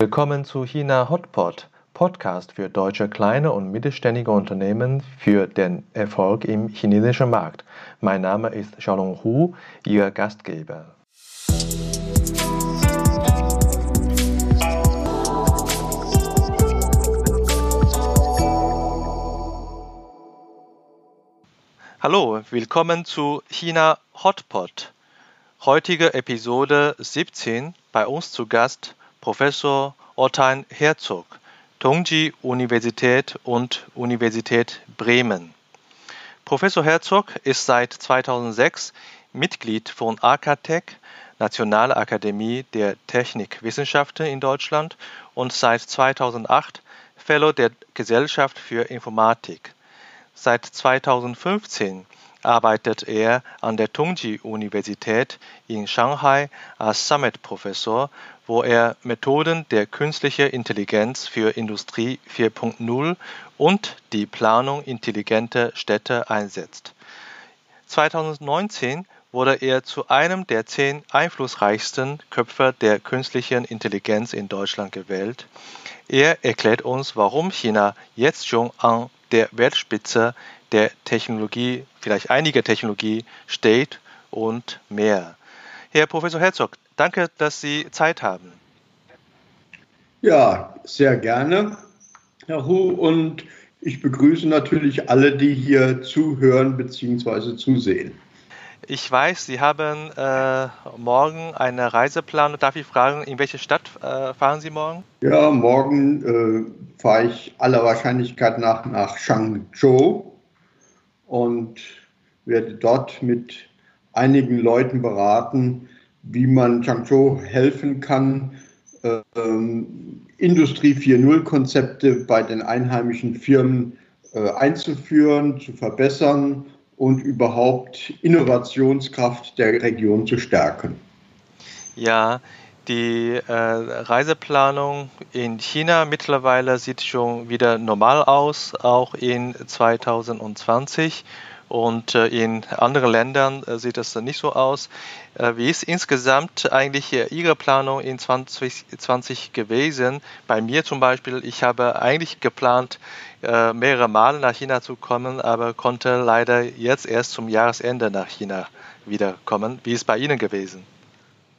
Willkommen zu China Hotpot, Podcast für deutsche kleine und mittelständige Unternehmen für den Erfolg im chinesischen Markt. Mein Name ist Xiaolong Hu, Ihr Gastgeber. Hallo, willkommen zu China Hotpot. Heutige Episode 17. Bei uns zu Gast Professor Ottain Herzog, Tongji Universität und Universität Bremen. Professor Herzog ist seit 2006 Mitglied von AKTEC, Nationalakademie der Technikwissenschaften in Deutschland und seit 2008 Fellow der Gesellschaft für Informatik. Seit 2015 arbeitet er an der Tongji-Universität in Shanghai als Summit-Professor, wo er Methoden der künstlichen Intelligenz für Industrie 4.0 und die Planung intelligenter Städte einsetzt. 2019 wurde er zu einem der zehn einflussreichsten Köpfe der künstlichen Intelligenz in Deutschland gewählt. Er erklärt uns, warum China jetzt schon an der Weltspitze der Technologie, vielleicht einiger Technologie steht und mehr. Herr Professor Herzog, danke, dass Sie Zeit haben. Ja, sehr gerne, Herr Hu, und ich begrüße natürlich alle, die hier zuhören bzw. zusehen. Ich weiß, Sie haben äh, morgen eine Reiseplanung. Darf ich fragen, in welche Stadt äh, fahren Sie morgen? Ja, morgen äh, fahre ich aller Wahrscheinlichkeit nach nach Changzhou und werde dort mit einigen Leuten beraten, wie man Changzhou helfen kann, ähm, Industrie 4.0 Konzepte bei den einheimischen Firmen äh, einzuführen, zu verbessern und überhaupt Innovationskraft der Region zu stärken. Ja, die äh, Reiseplanung in China mittlerweile sieht schon wieder normal aus, auch in 2020. Und äh, in anderen Ländern äh, sieht das nicht so aus. Äh, wie ist insgesamt eigentlich Ihre Planung in 2020 gewesen? Bei mir zum Beispiel, ich habe eigentlich geplant, mehrere Male nach China zu kommen, aber konnte leider jetzt erst zum Jahresende nach China wiederkommen. Wie ist es bei Ihnen gewesen?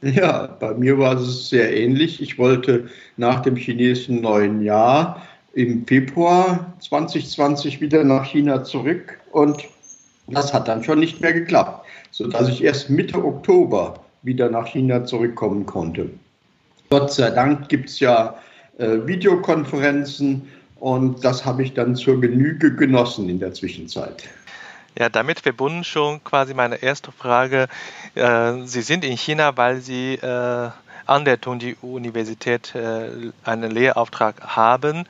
Ja, bei mir war es sehr ähnlich. Ich wollte nach dem chinesischen neuen Jahr im Februar 2020 wieder nach China zurück und das hat dann schon nicht mehr geklappt, sodass ich erst Mitte Oktober wieder nach China zurückkommen konnte. Gott sei Dank gibt es ja äh, Videokonferenzen und das habe ich dann zur Genüge genossen in der Zwischenzeit. Ja, damit verbunden schon quasi meine erste Frage. Äh, Sie sind in China, weil Sie äh, an der Tongji-Universität äh, einen Lehrauftrag haben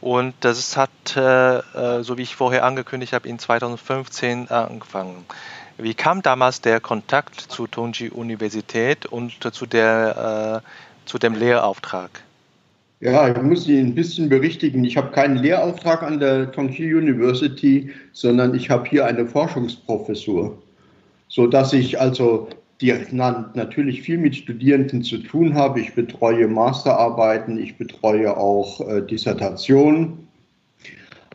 und das hat, so wie ich vorher angekündigt habe, in 2015 angefangen. Wie kam damals der Kontakt zur Tongji Universität und zu, der, zu dem Lehrauftrag? Ja, ich muss Sie ein bisschen berichtigen. Ich habe keinen Lehrauftrag an der Tongji University, sondern ich habe hier eine Forschungsprofessur, sodass ich also die natürlich viel mit Studierenden zu tun habe. Ich betreue Masterarbeiten, ich betreue auch äh, Dissertationen.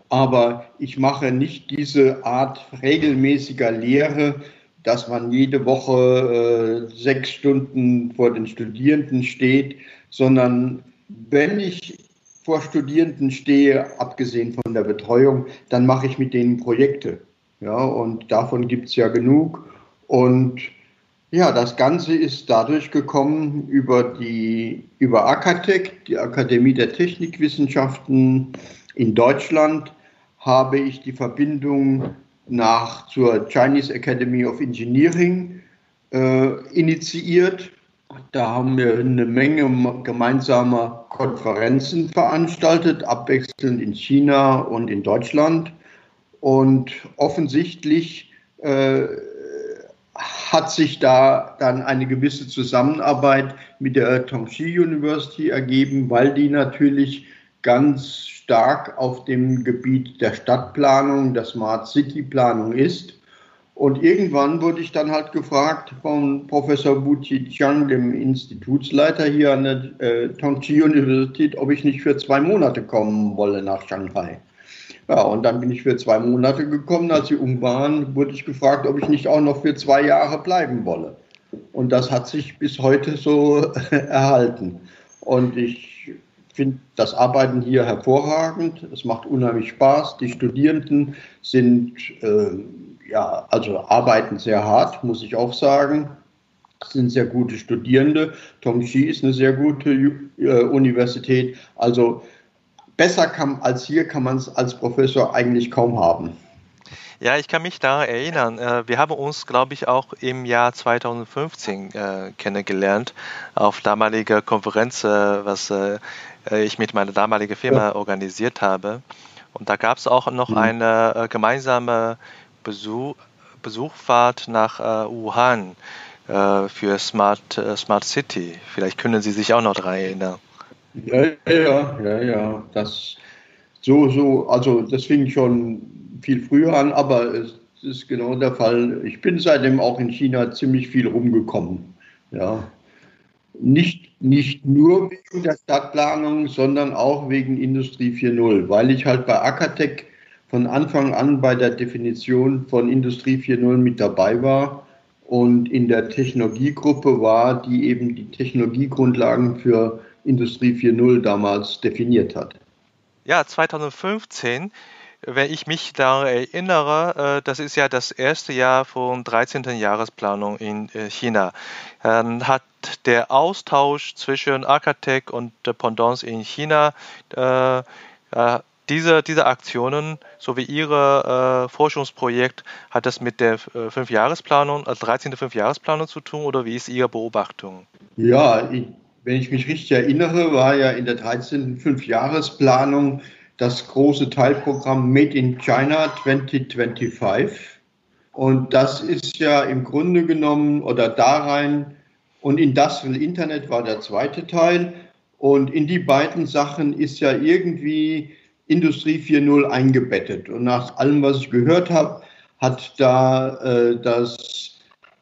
Aber ich mache nicht diese Art regelmäßiger Lehre, dass man jede Woche äh, sechs Stunden vor den Studierenden steht, sondern wenn ich vor Studierenden stehe, abgesehen von der Betreuung, dann mache ich mit denen Projekte. Ja, und davon gibt es ja genug. Und ja, das Ganze ist dadurch gekommen über die über AKTEC, die Akademie der Technikwissenschaften in Deutschland, habe ich die Verbindung nach zur Chinese Academy of Engineering äh, initiiert. Da haben wir eine Menge gemeinsamer Konferenzen veranstaltet, abwechselnd in China und in Deutschland. Und offensichtlich äh, hat sich da dann eine gewisse Zusammenarbeit mit der Tongji University ergeben, weil die natürlich ganz stark auf dem Gebiet der Stadtplanung, der Smart City Planung ist. Und irgendwann wurde ich dann halt gefragt von Professor Wu Chiang, dem Institutsleiter hier an der äh, Tongji Universität, ob ich nicht für zwei Monate kommen wolle nach Shanghai. Ja, und dann bin ich für zwei Monate gekommen. Als sie um waren, wurde ich gefragt, ob ich nicht auch noch für zwei Jahre bleiben wolle. Und das hat sich bis heute so erhalten. Und ich finde das Arbeiten hier hervorragend. Es macht unheimlich Spaß. Die Studierenden sind äh, ja, also arbeiten sehr hart, muss ich auch sagen. Es sind sehr gute Studierende. Tongji ist eine sehr gute äh, Universität. Also besser kann, als hier kann man es als Professor eigentlich kaum haben. Ja, ich kann mich da erinnern. Äh, wir haben uns, glaube ich, auch im Jahr 2015 äh, kennengelernt auf damaliger Konferenz, äh, was äh, ich mit meiner damaligen Firma ja. organisiert habe. Und da gab es auch noch mhm. eine äh, gemeinsame Besuch, Besuchfahrt nach äh, Wuhan äh, für Smart, äh, Smart City. Vielleicht können Sie sich auch noch daran erinnern. Ja, ja, ja, ja. Das so, so, also das fing schon viel früher an, aber es ist genau der Fall. Ich bin seitdem auch in China ziemlich viel rumgekommen. Ja. Nicht, nicht nur wegen der Stadtplanung, sondern auch wegen Industrie 4.0, weil ich halt bei Akatec von Anfang an bei der Definition von Industrie 4.0 mit dabei war und in der Technologiegruppe war, die eben die Technologiegrundlagen für Industrie 4.0 damals definiert hat. Ja, 2015, wenn ich mich daran erinnere, äh, das ist ja das erste Jahr von 13. Jahresplanung in äh, China, hat der Austausch zwischen Arcatec und Pendants in China äh, diese, diese Aktionen sowie Ihr äh, Forschungsprojekt, hat das mit der äh, Fünfjahresplanung, also 13. Fünfjahresplanung zu tun oder wie ist Ihre Beobachtung? Ja, ich, wenn ich mich richtig erinnere, war ja in der 13. Fünfjahresplanung das große Teilprogramm Made in China 2025. Und das ist ja im Grunde genommen oder da rein und Industrial Internet war der zweite Teil. Und in die beiden Sachen ist ja irgendwie Industrie 4.0 eingebettet. Und nach allem, was ich gehört habe, hat da äh, das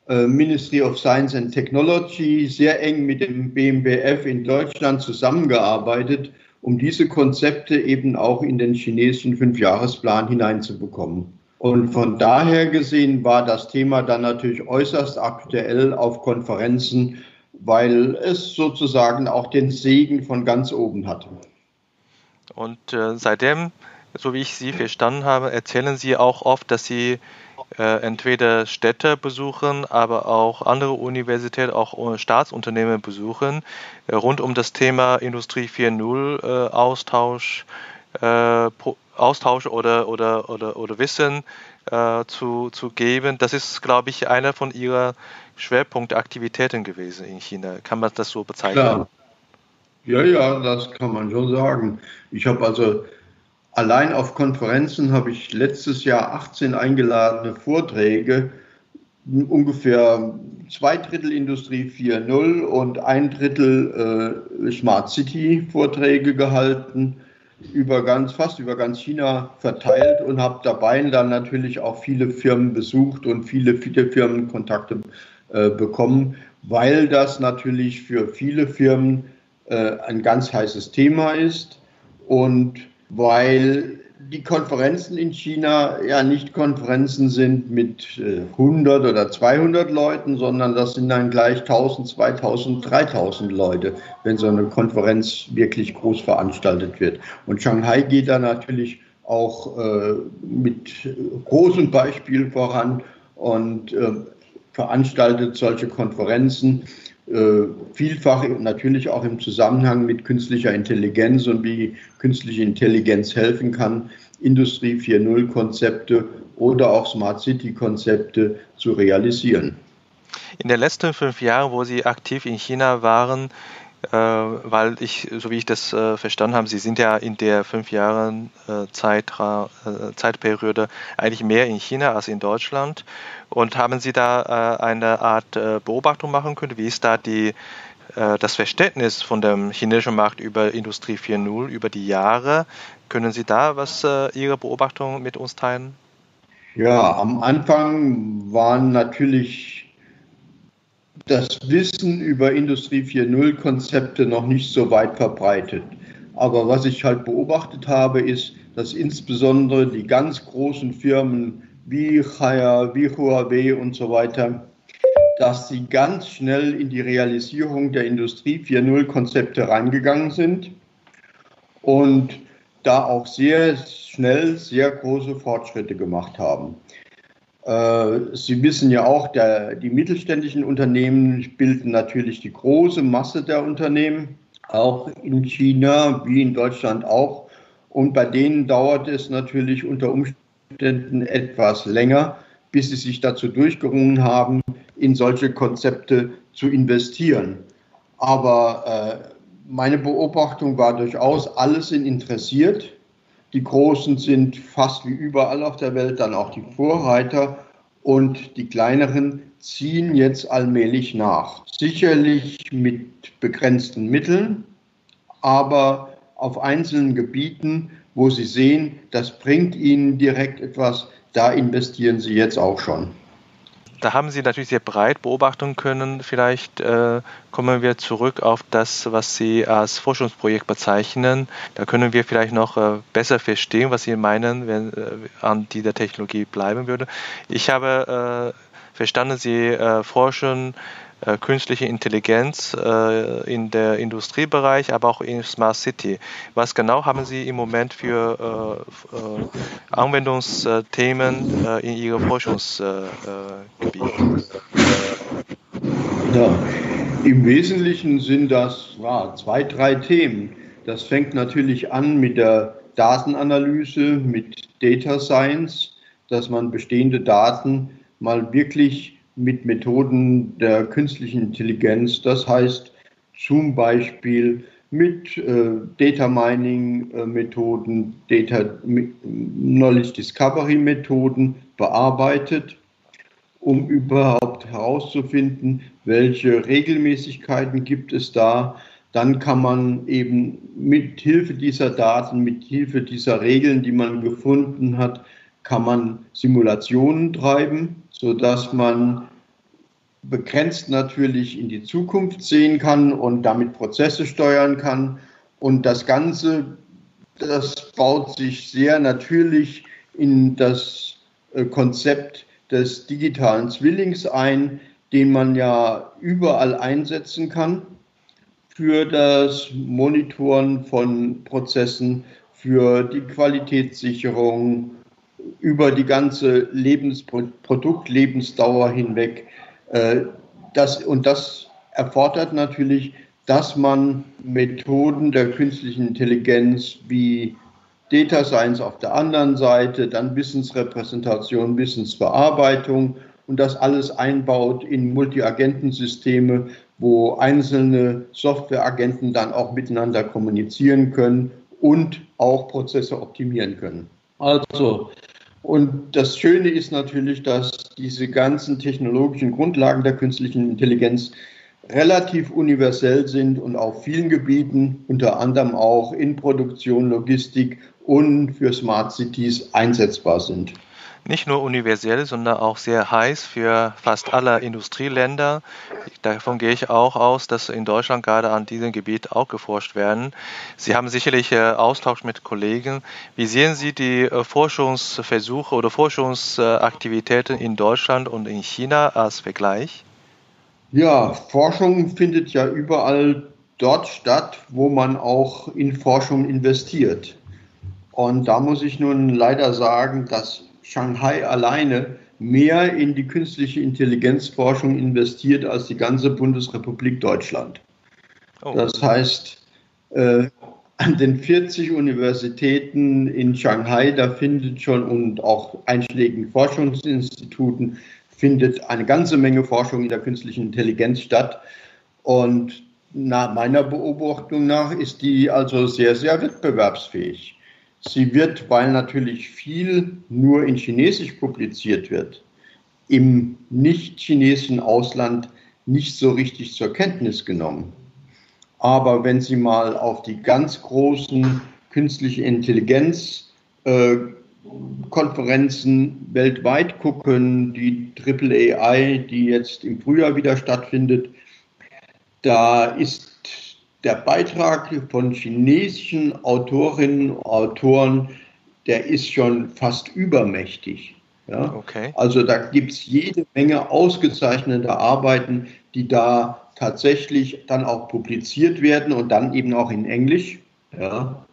äh, Ministry of Science and Technology sehr eng mit dem BMBF in Deutschland zusammengearbeitet, um diese Konzepte eben auch in den chinesischen Fünfjahresplan hineinzubekommen. Und von daher gesehen war das Thema dann natürlich äußerst aktuell auf Konferenzen, weil es sozusagen auch den Segen von ganz oben hatte. Und äh, seitdem, so wie ich Sie verstanden habe, erzählen Sie auch oft, dass Sie äh, entweder Städte besuchen, aber auch andere Universitäten, auch Staatsunternehmen besuchen, äh, rund um das Thema Industrie 4.0 äh, Austausch, äh, Austausch oder, oder, oder, oder Wissen äh, zu, zu geben. Das ist, glaube ich, einer von Ihrer Schwerpunktaktivitäten gewesen in China. Kann man das so bezeichnen? Klar. Ja, ja, das kann man schon sagen. Ich habe also allein auf Konferenzen habe ich letztes Jahr 18 eingeladene Vorträge, ungefähr zwei Drittel Industrie 4.0 und ein Drittel äh, Smart City Vorträge gehalten, über ganz, fast über ganz China verteilt und habe dabei dann natürlich auch viele Firmen besucht und viele, viele Firmenkontakte äh, bekommen, weil das natürlich für viele Firmen äh, ein ganz heißes Thema ist und weil die Konferenzen in China ja nicht Konferenzen sind mit 100 äh, oder 200 Leuten, sondern das sind dann gleich 1000, 2000, 3000 Leute, wenn so eine Konferenz wirklich groß veranstaltet wird. Und Shanghai geht da natürlich auch äh, mit großem Beispiel voran und äh, veranstaltet solche Konferenzen vielfach natürlich auch im Zusammenhang mit künstlicher Intelligenz und wie künstliche Intelligenz helfen kann, Industrie 4.0 Konzepte oder auch Smart City Konzepte zu realisieren. In den letzten fünf Jahren, wo Sie aktiv in China waren, äh, weil ich, so wie ich das äh, verstanden habe, Sie sind ja in der fünf Jahren äh, Zeit, äh, Zeitperiode eigentlich mehr in China als in Deutschland. Und haben Sie da äh, eine Art äh, Beobachtung machen können? Wie ist da die, das Verständnis von dem chinesischen Markt über Industrie 4.0 über die Jahre? Können Sie da was Ihre Beobachtung mit uns teilen? Ja, am Anfang waren natürlich das Wissen über Industrie 4.0 Konzepte noch nicht so weit verbreitet. Aber was ich halt beobachtet habe, ist, dass insbesondere die ganz großen Firmen wie Chaya, wie Huawei und so weiter, dass sie ganz schnell in die Realisierung der Industrie 4.0 Konzepte reingegangen sind und da auch sehr schnell sehr große Fortschritte gemacht haben. Äh, sie wissen ja auch, der, die mittelständischen Unternehmen bilden natürlich die große Masse der Unternehmen, auch in China wie in Deutschland auch. Und bei denen dauert es natürlich unter Umständen etwas länger, bis sie sich dazu durchgerungen haben, in solche Konzepte zu investieren. Aber äh, meine Beobachtung war durchaus, alle sind interessiert. Die Großen sind fast wie überall auf der Welt dann auch die Vorreiter und die kleineren ziehen jetzt allmählich nach. Sicherlich mit begrenzten Mitteln, aber auf einzelnen Gebieten, wo sie sehen, das bringt ihnen direkt etwas, da investieren sie jetzt auch schon da haben Sie natürlich sehr breit beobachten können. Vielleicht äh, kommen wir zurück auf das, was Sie als Forschungsprojekt bezeichnen. Da können wir vielleicht noch äh, besser verstehen, was Sie meinen, wenn äh, an dieser Technologie bleiben würde. Ich habe äh, verstanden, Sie äh, forschen äh, künstliche Intelligenz äh, in der Industriebereich, aber auch in Smart City. Was genau haben Sie im Moment für äh, Anwendungsthemen in Ihrem Forschungsgebiet? Ja, im Wesentlichen sind das ja, zwei, drei Themen. Das fängt natürlich an mit der Datenanalyse, mit Data Science, dass man bestehende Daten mal wirklich mit Methoden der künstlichen Intelligenz, das heißt zum Beispiel mit äh, Data Mining äh, Methoden, Data Knowledge Discovery Methoden bearbeitet, um überhaupt herauszufinden, welche Regelmäßigkeiten gibt es da. Dann kann man eben mit Hilfe dieser Daten, mit Hilfe dieser Regeln, die man gefunden hat, kann man Simulationen treiben, sodass man begrenzt natürlich in die Zukunft sehen kann und damit Prozesse steuern kann. Und das Ganze, das baut sich sehr natürlich in das äh, Konzept des digitalen Zwillings ein, den man ja überall einsetzen kann für das Monitoren von Prozessen, für die Qualitätssicherung, über die ganze Produktlebensdauer hinweg. Äh, das, und das erfordert natürlich, dass man Methoden der künstlichen Intelligenz wie Data Science auf der anderen Seite, dann Wissensrepräsentation, Wissensbearbeitung und das alles einbaut in Multiagentensysteme, wo einzelne Softwareagenten dann auch miteinander kommunizieren können und auch Prozesse optimieren können. Also und das Schöne ist natürlich, dass diese ganzen technologischen Grundlagen der künstlichen Intelligenz relativ universell sind und auf vielen Gebieten, unter anderem auch in Produktion, Logistik und für Smart Cities einsetzbar sind nicht nur universell, sondern auch sehr heiß für fast alle Industrieländer. Davon gehe ich auch aus, dass in Deutschland gerade an diesem Gebiet auch geforscht werden. Sie haben sicherlich äh, Austausch mit Kollegen. Wie sehen Sie die äh, Forschungsversuche oder Forschungsaktivitäten in Deutschland und in China als Vergleich? Ja, Forschung findet ja überall dort statt, wo man auch in Forschung investiert. Und da muss ich nun leider sagen, dass Shanghai alleine mehr in die künstliche Intelligenzforschung investiert als die ganze Bundesrepublik Deutschland. Oh. Das heißt, äh, an den 40 Universitäten in Shanghai, da findet schon und auch einschlägigen Forschungsinstituten findet eine ganze Menge Forschung in der künstlichen Intelligenz statt. Und nach meiner Beobachtung nach ist die also sehr, sehr wettbewerbsfähig. Sie wird, weil natürlich viel nur in Chinesisch publiziert wird, im nicht-chinesischen Ausland nicht so richtig zur Kenntnis genommen. Aber wenn Sie mal auf die ganz großen künstliche Intelligenz äh, Konferenzen weltweit gucken, die AAAI, die jetzt im Frühjahr wieder stattfindet, da ist der Beitrag von chinesischen Autorinnen und Autoren, der ist schon fast übermächtig. Ja? Okay. Also da gibt es jede Menge ausgezeichnete Arbeiten, die da tatsächlich dann auch publiziert werden und dann eben auch in Englisch. Ja?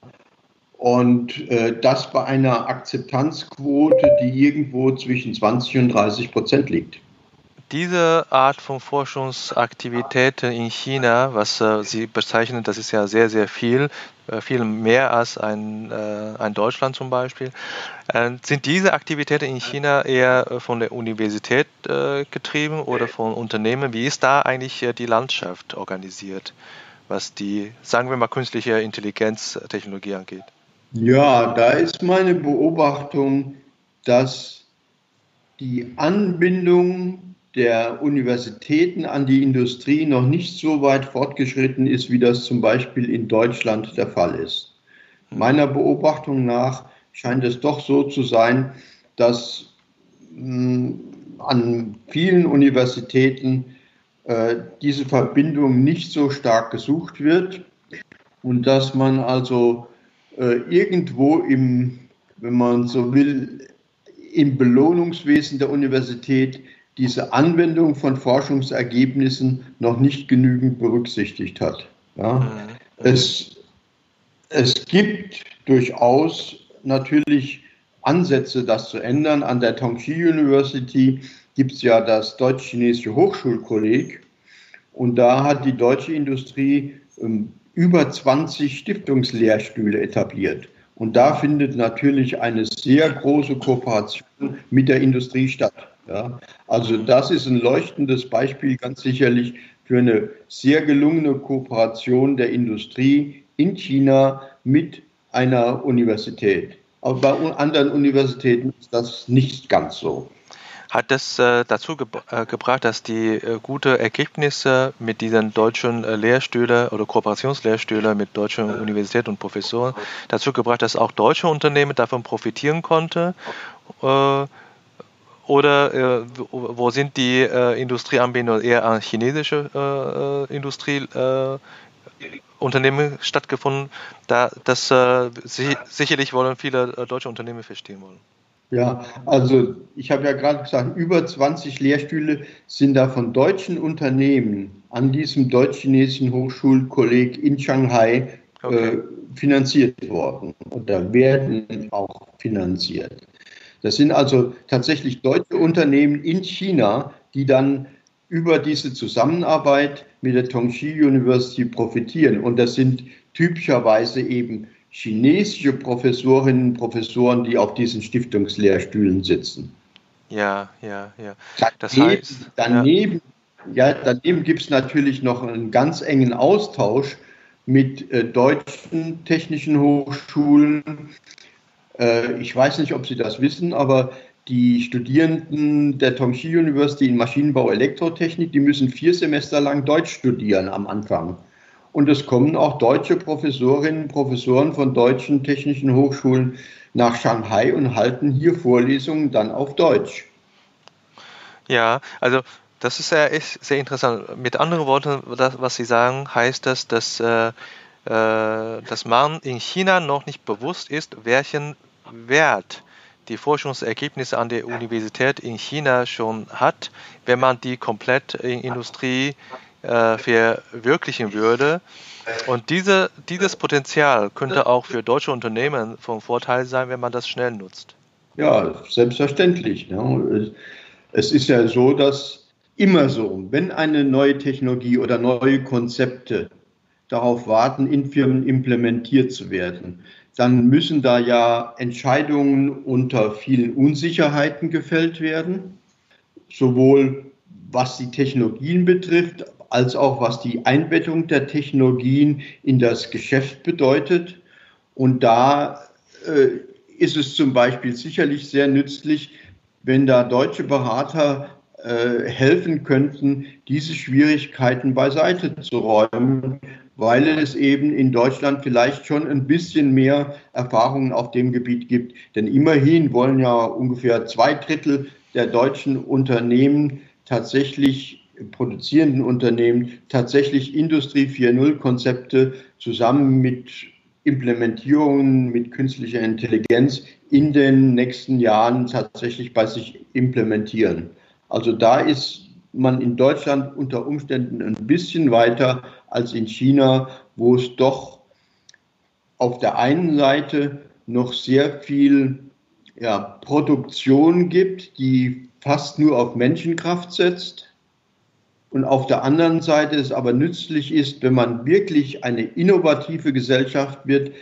Und äh, das bei einer Akzeptanzquote, die irgendwo zwischen 20 und 30 Prozent liegt. Diese Art von Forschungsaktivitäten in China, was äh, Sie bezeichnen, das ist ja sehr, sehr viel, äh, viel mehr als ein, äh, ein Deutschland zum Beispiel. Äh, sind diese Aktivitäten in China eher äh, von der Universität äh, getrieben oder von Unternehmen? Wie ist da eigentlich die Landschaft organisiert, was die, sagen wir mal, künstliche Intelligenztechnologie angeht? Ja, da ist meine Beobachtung, dass die Anbindung der Universitäten an die Industrie noch nicht so weit fortgeschritten ist, wie das zum Beispiel in Deutschland der Fall ist. Meiner Beobachtung nach scheint es doch so zu sein, dass mh, hm, an vielen Universitäten äh, diese Verbindung nicht so stark gesucht wird und dass man also äh, irgendwo im, wenn man so will, im Belohnungswesen der Universität diese Anwendung von Forschungsergebnissen noch nicht genügend berücksichtigt hat. Ja. Mhm. Es, es gibt durchaus natürlich Ansätze, das zu ändern. An der Tongji University gibt es ja das Deutsch-Chinesische Hochschulkolleg und da hat die deutsche Industrie ähm, über 20 Stiftungslehrstühle etabliert. Und da findet natürlich eine sehr große Kooperation mit der Industrie statt. Ja. Also das ist ein leuchtendes Beispiel ganz sicherlich für eine sehr gelungene Kooperation der Industrie in China mit einer Universität. Aber bei anderen Universitäten ist das nicht ganz so hat das äh, dazu äh, gebracht, dass die äh, gute Ergebnisse mit diesen deutschen äh, Lehrstühlen oder Kooperationslehrstühlen mit deutschen Universitäten und Professoren dazu gebracht, dass auch deutsche Unternehmen davon profitieren konnten? Äh, oder äh, wo sind die Industrieanbindungen eher an chinesische Industrieunternehmen stattgefunden? Da, das sicherlich wollen viele deutsche Unternehmen verstehen wollen. Ja, also ich habe ja gerade gesagt, über 20 Lehrstühle sind da von deutschen Unternehmen an diesem deutsch-chinesischen Hochschulkolleg in Shanghai okay. äh, finanziert worden oder werden auch finanziert. Das sind also tatsächlich deutsche Unternehmen in China, die dann über diese Zusammenarbeit mit der Tongji University profitieren. Und das sind typischerweise eben chinesische Professorinnen und Professoren, die auf diesen Stiftungslehrstühlen sitzen. Ja, ja, ja. Das daneben, heißt, daneben, ja. ja daneben gibt es natürlich noch einen ganz engen Austausch mit äh, deutschen technischen Hochschulen. Äh, ich weiß nicht, ob Sie das wissen, aber die Studierenden der Tongji University in Maschinenbau Elektrotechnik, die müssen vier Semester lang Deutsch studieren am Anfang. Und es kommen auch deutsche Professorinnen und Professoren von deutschen technischen Hochschulen nach Shanghai und halten hier Vorlesungen dann auf Deutsch. Ja, also das ist ja echt sehr interessant. Mit anderen Worten, was Sie sagen, heißt das, dass, äh, dass man in China noch nicht bewusst ist, welchen Wert die Forschungsergebnisse an der Universität in China schon hat, wenn man die komplett in Industrie äh, verwirklichen würde. Und diese, dieses Potenzial könnte auch für deutsche Unternehmen von Vorteil sein, wenn man das schnell nutzt. Ja, selbstverständlich. Ne? Es ist ja so, dass immer so, wenn eine neue Technologie oder neue Konzepte darauf warten, in Firmen implementiert zu werden, dann müssen da ja Entscheidungen unter vielen Unsicherheiten gefällt werden, sowohl was die Technologien betrifft, als auch was die Einbettung der Technologien in das Geschäft bedeutet. Und da äh, ist es zum Beispiel sicherlich sehr nützlich, wenn da deutsche Berater äh, helfen könnten, diese Schwierigkeiten beiseite zu räumen, weil es eben in Deutschland vielleicht schon ein bisschen mehr Erfahrungen auf dem Gebiet gibt. Denn immerhin wollen ja ungefähr zwei Drittel der deutschen Unternehmen tatsächlich produzierenden Unternehmen tatsächlich Industrie 4.0 Konzepte zusammen mit Implementierungen mit künstlicher Intelligenz in den nächsten Jahren tatsächlich bei sich implementieren. Also da ist man in Deutschland unter Umständen ein bisschen weiter als in China, wo es doch auf der einen Seite noch sehr viel ja, Produktion gibt, die fast nur auf Menschenkraft setzt. Und auf der anderen Seite es aber nützlich ist, wenn man wirklich eine innovative Gesellschaft wird,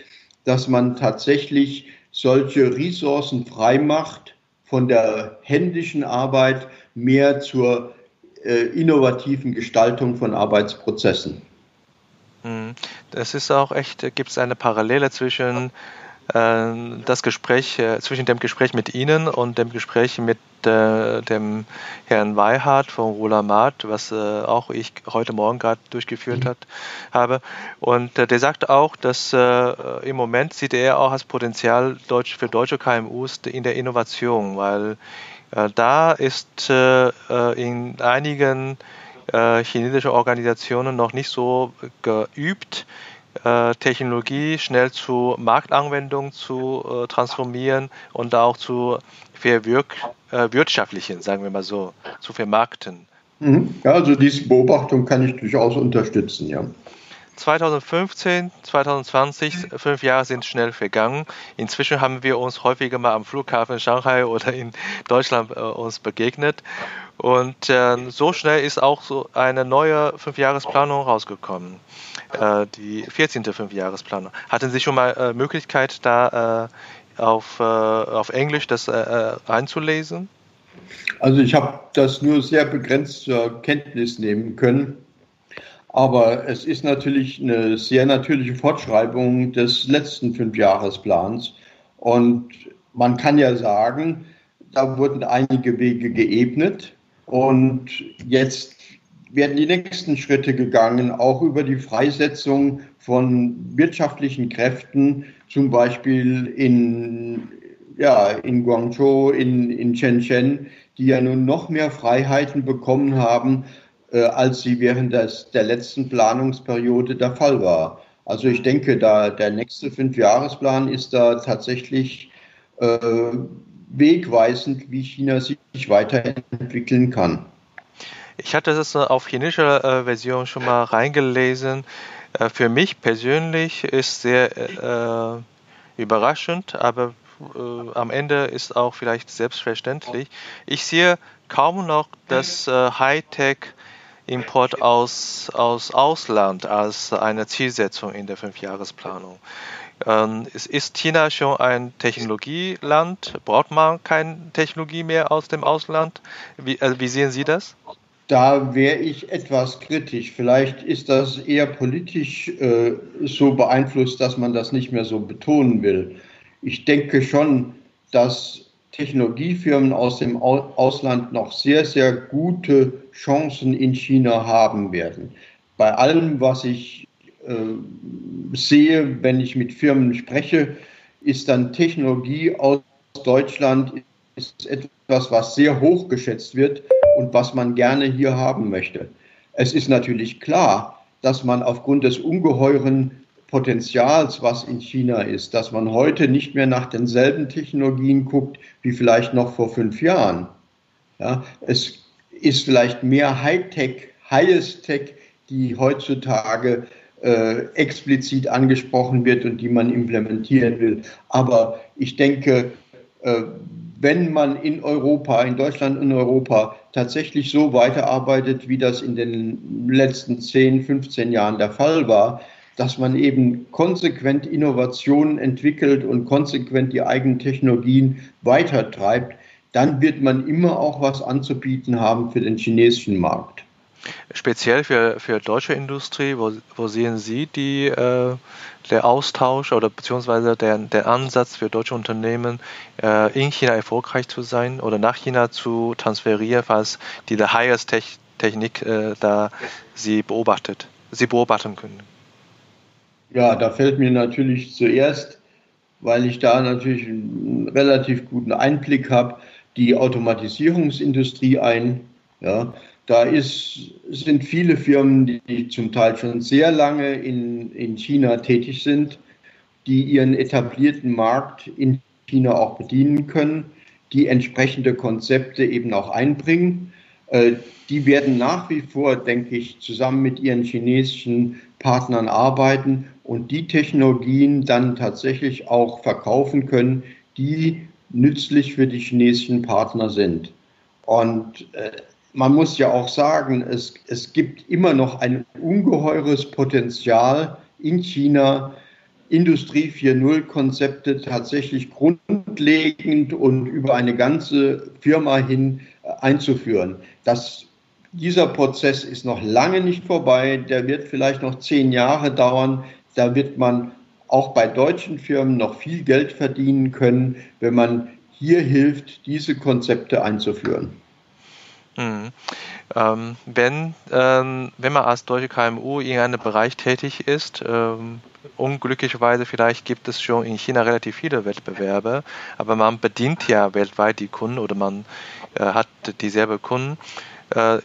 dass man tatsächlich solche Ressourcen frei macht von der händischen Arbeit mehr zur äh, innovativen Gestaltung von Arbeitsprozessen. Hm. Das ist auch echt, gibt es eine Parallele zwischen äh, das Gespräch, äh, zwischen dem Gespräch mit Ihnen und dem Gespräch mit äh, dem Herrn Weihart von Rulamat, was äh, auch ich heute Morgen gerade durchgeführt mhm. hat, habe. Und äh, der sagt auch, dass äh, im Moment sieht er auch als Potenzial Deutsch, für deutsche KMUs in der Innovation, weil äh, da ist äh, in einigen chinesischen Organisationen noch nicht so geübt, Technologie schnell zu Marktanwendung zu transformieren und auch zu verwirtschaftlichen, sagen wir mal so, zu vermarkten. Mhm. Ja, also diese Beobachtung kann ich durchaus unterstützen, ja. 2015, 2020, fünf Jahre sind schnell vergangen. Inzwischen haben wir uns häufiger mal am Flughafen Shanghai oder in Deutschland äh, uns begegnet. Und äh, so schnell ist auch so eine neue Fünfjahresplanung rausgekommen. Äh, die 14. Fünfjahresplanung. Hatten Sie schon mal äh, Möglichkeit, da äh, auf, äh, auf Englisch das einzulesen? Also ich habe das nur sehr begrenzt zur Kenntnis nehmen können. Aber es ist natürlich eine sehr natürliche Fortschreibung des letzten Fünfjahresplans. Und man kann ja sagen, da wurden einige Wege geebnet. Und jetzt werden die nächsten Schritte gegangen, auch über die Freisetzung von wirtschaftlichen Kräften, zum Beispiel in, ja, in Guangzhou, in, in Shenzhen, die ja nun noch mehr Freiheiten bekommen haben, äh, als sie während des, der letzten Planungsperiode der Fall war. Also ich denke, da der nächste Fünfjahresplan ist da tatsächlich äh, wegweisend, wie China sich weiterentwickeln kann. Ich hatte das auf chinesischer äh, Version schon mal reingelesen. Äh, für mich persönlich ist sehr äh, überraschend, aber äh, am Ende ist auch vielleicht selbstverständlich. Ich sehe kaum noch das äh, Hightech Import aus, aus Ausland als eine Zielsetzung in der Fünfjahresplanung. Ähm, ist China schon ein Technologieland? Braucht man keine Technologie mehr aus dem Ausland? Wie, also wie sehen Sie das? Da wäre ich etwas kritisch. Vielleicht ist das eher politisch äh, so beeinflusst, dass man das nicht mehr so betonen will. Ich denke schon, dass Technologiefirmen aus dem Ausland noch sehr, sehr gute Chancen in China haben werden. Bei allem, was ich sehe, wenn ich mit Firmen spreche, ist dann Technologie aus Deutschland ist etwas, was sehr hoch geschätzt wird und was man gerne hier haben möchte. Es ist natürlich klar, dass man aufgrund des ungeheuren Potenzials, was in China ist, dass man heute nicht mehr nach denselben Technologien guckt wie vielleicht noch vor fünf Jahren. Ja, es ist vielleicht mehr Hightech, Highest Tech, die heutzutage äh, explizit angesprochen wird und die man implementieren will. Aber ich denke, äh, wenn man in Europa, in Deutschland und Europa tatsächlich so weiterarbeitet, wie das in den letzten 10, 15 Jahren der Fall war, dass man eben konsequent Innovationen entwickelt und konsequent die eigenen Technologien weitertreibt, dann wird man immer auch was anzubieten haben für den chinesischen Markt. Speziell für, für deutsche Industrie, wo, wo sehen Sie die, äh, der Austausch oder beziehungsweise der, der Ansatz für deutsche Unternehmen, äh, in China erfolgreich zu sein oder nach China zu transferieren, falls diese Highest Technik äh, da Sie beobachtet, Sie beobachten können? Ja, da fällt mir natürlich zuerst, weil ich da natürlich einen relativ guten Einblick habe, die Automatisierungsindustrie ein. Ja, da ist, sind viele Firmen, die zum Teil schon sehr lange in, in China tätig sind, die ihren etablierten Markt in China auch bedienen können, die entsprechende Konzepte eben auch einbringen. Äh, die werden nach wie vor, denke ich, zusammen mit ihren chinesischen Partnern arbeiten und die Technologien dann tatsächlich auch verkaufen können, die nützlich für die chinesischen Partner sind. Und äh, man muss ja auch sagen, es, es gibt immer noch ein ungeheures Potenzial in China, Industrie 4.0 Konzepte tatsächlich grundlegend und über eine ganze Firma hin äh, einzuführen. Das, dieser Prozess ist noch lange nicht vorbei. Der wird vielleicht noch zehn Jahre dauern. Da wird man auch bei deutschen Firmen noch viel Geld verdienen können, wenn man hier hilft, diese Konzepte einzuführen. Mhm. Ähm, wenn, ähm, wenn man als deutsche KMU in einem Bereich tätig ist, ähm, unglücklicherweise vielleicht gibt es schon in China relativ viele Wettbewerbe, aber man bedient ja weltweit die Kunden oder man äh, hat dieselbe Kunden. Äh,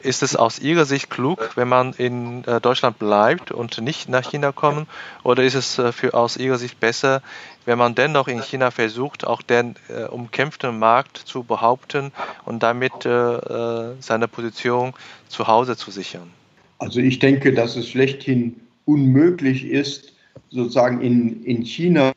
ist es aus Ihrer Sicht klug, wenn man in äh, Deutschland bleibt und nicht nach China kommt? Oder ist es äh, für, aus Ihrer Sicht besser, wenn man dennoch in China versucht, auch den äh, umkämpften Markt zu behaupten und damit äh, seine Position zu Hause zu sichern? Also ich denke, dass es schlechthin unmöglich ist, sozusagen in, in China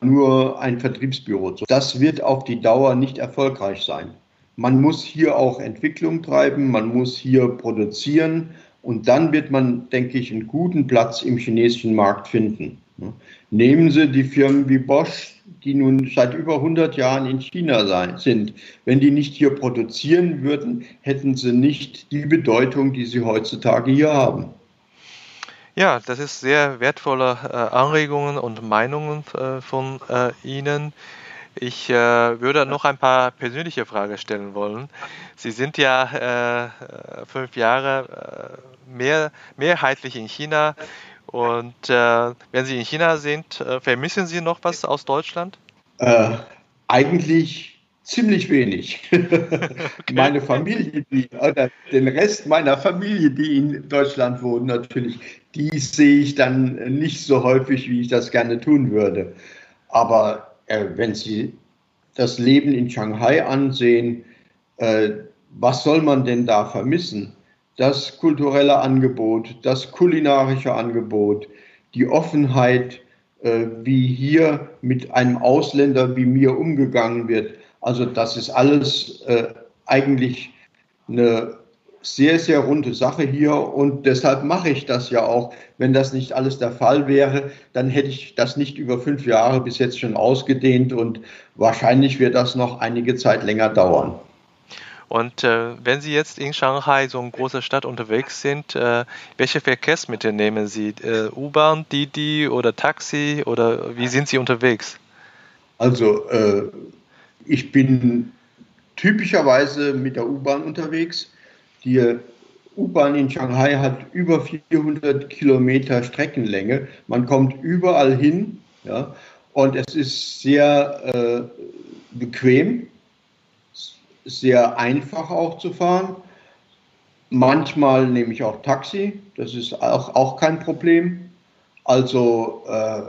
nur ein Vertriebsbüro zu. Das wird auf die Dauer nicht erfolgreich sein. Man muss hier auch Entwicklung treiben, man muss hier produzieren und dann wird man, denke ich, einen guten Platz im chinesischen Markt finden. Nehmen Sie die Firmen wie Bosch, die nun seit über 100 Jahren in China sind. Wenn die nicht hier produzieren würden, hätten sie nicht die Bedeutung, die sie heutzutage hier haben. Ja, das ist sehr wertvolle äh, Anregungen und Meinungen äh, von äh, Ihnen. Ich würde noch ein paar persönliche Fragen stellen wollen. Sie sind ja fünf Jahre mehr, mehrheitlich in China. Und äh, wenn Sie in China sind, äh, vermissen Sie noch was aus Deutschland? Äh, eigentlich ziemlich wenig. Meine Familie, die, oder den Rest meiner Familie, die in Deutschland wohnt, natürlich, die sehe ich dann nicht so häufig, wie ich das gerne tun würde. Aber äh, wenn Sie das Leben in Shanghai ansehen, äh, was soll man denn da vermissen? Das kulturelle Angebot, das kulinarische Angebot, die Offenheit, äh, wie hier mit einem Ausländer wie mir umgegangen wird. Also das ist alles äh, eigentlich eine sehr, sehr runde Sache hier und deshalb mache ich das ja auch. Wenn das nicht alles der Fall wäre, dann hätte ich das nicht über fünf Jahre bis jetzt schon ausgedehnt und wahrscheinlich wird das noch einige Zeit länger dauern. Und äh, wenn Sie jetzt in Shanghai, so eine große Stadt, unterwegs sind, äh, welche Verkehrsmittel nehmen Sie? Äh, U-Bahn, Didi oder Taxi oder wie sind Sie unterwegs? Also äh, ich bin typischerweise mit der U-Bahn unterwegs. Die U-Bahn in Shanghai hat über 400 Kilometer Streckenlänge. Man kommt überall hin ja, und es ist sehr äh, bequem, sehr einfach auch zu fahren. Manchmal nehme ich auch Taxi, das ist auch, auch kein Problem. Also äh,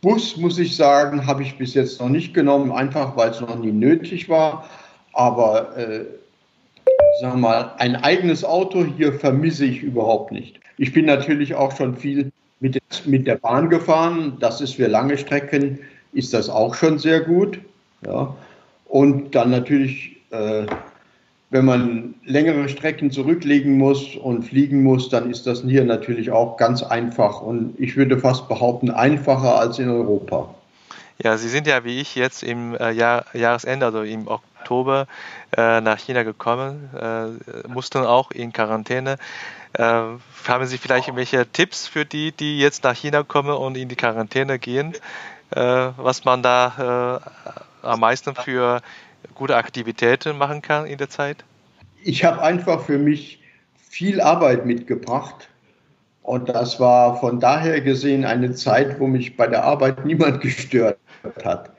Bus, muss ich sagen, habe ich bis jetzt noch nicht genommen, einfach weil es noch nie nötig war. Aber äh, sagen mal, ein eigenes Auto hier vermisse ich überhaupt nicht. Ich bin natürlich auch schon viel mit, mit der Bahn gefahren. Das ist für lange Strecken, ist das auch schon sehr gut. Ja. Und dann natürlich, äh, wenn man längere Strecken zurücklegen muss und fliegen muss, dann ist das hier natürlich auch ganz einfach und ich würde fast behaupten, einfacher als in Europa. Ja, Sie sind ja wie ich jetzt im äh, Jahr, Jahresende, also im Oktober, äh, nach China gekommen, äh, mussten auch in Quarantäne. Äh, haben Sie vielleicht irgendwelche Tipps für die, die jetzt nach China kommen und in die Quarantäne gehen, äh, was man da äh, am meisten für gute Aktivitäten machen kann in der Zeit? Ich habe einfach für mich viel Arbeit mitgebracht Und das war von daher gesehen eine Zeit, wo mich bei der Arbeit niemand gestört hat.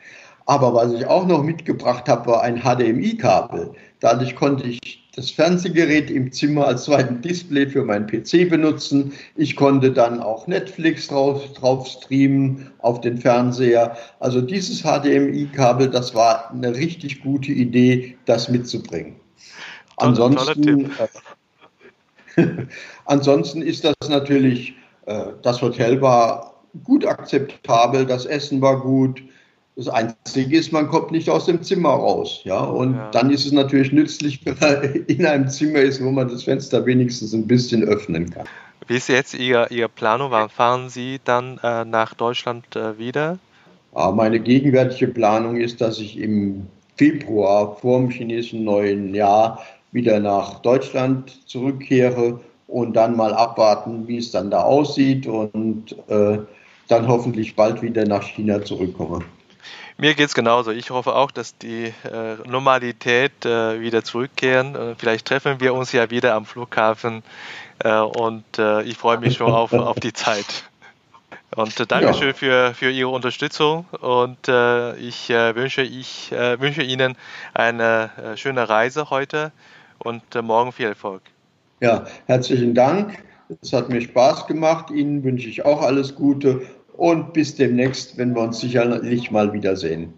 Aber was ich auch noch mitgebracht habe, war ein HDMI-Kabel. Dadurch konnte ich das Fernsehgerät im Zimmer als zweiten Display für meinen PC benutzen. Ich konnte dann auch Netflix drauf, drauf streamen auf den Fernseher. Also dieses HDMI-Kabel, das war eine richtig gute Idee, das mitzubringen. Ansonsten, äh, ansonsten ist das natürlich, äh, das Hotel war gut akzeptabel, das Essen war gut, das Einzige ist, man kommt nicht aus dem Zimmer raus. Ja? Und ja. dann ist es natürlich nützlich, wenn man in einem Zimmer ist, wo man das Fenster wenigstens ein bisschen öffnen kann. Wie ist jetzt Ihr, Ihr Planung? Wann fahren Sie dann äh, nach Deutschland äh, wieder? Ja, meine gegenwärtige Planung ist, dass ich im Februar vor dem chinesischen neuen Jahr wieder nach Deutschland zurückkehre und dann mal abwarten, wie es dann da aussieht und äh, dann hoffentlich bald wieder nach China zurückkomme. Mir geht es genauso. Ich hoffe auch, dass die äh, Normalität äh, wieder zurückkehren. Äh, vielleicht treffen wir uns ja wieder am Flughafen äh, und äh, ich freue mich schon auf, auf die Zeit. Und Dankeschön ja. für, für Ihre Unterstützung und ich, wünsche, ich wünsche Ihnen eine schöne Reise heute und morgen viel Erfolg. Ja, herzlichen Dank. Es hat mir Spaß gemacht. Ihnen wünsche ich auch alles Gute und bis demnächst, wenn wir uns sicherlich mal wiedersehen.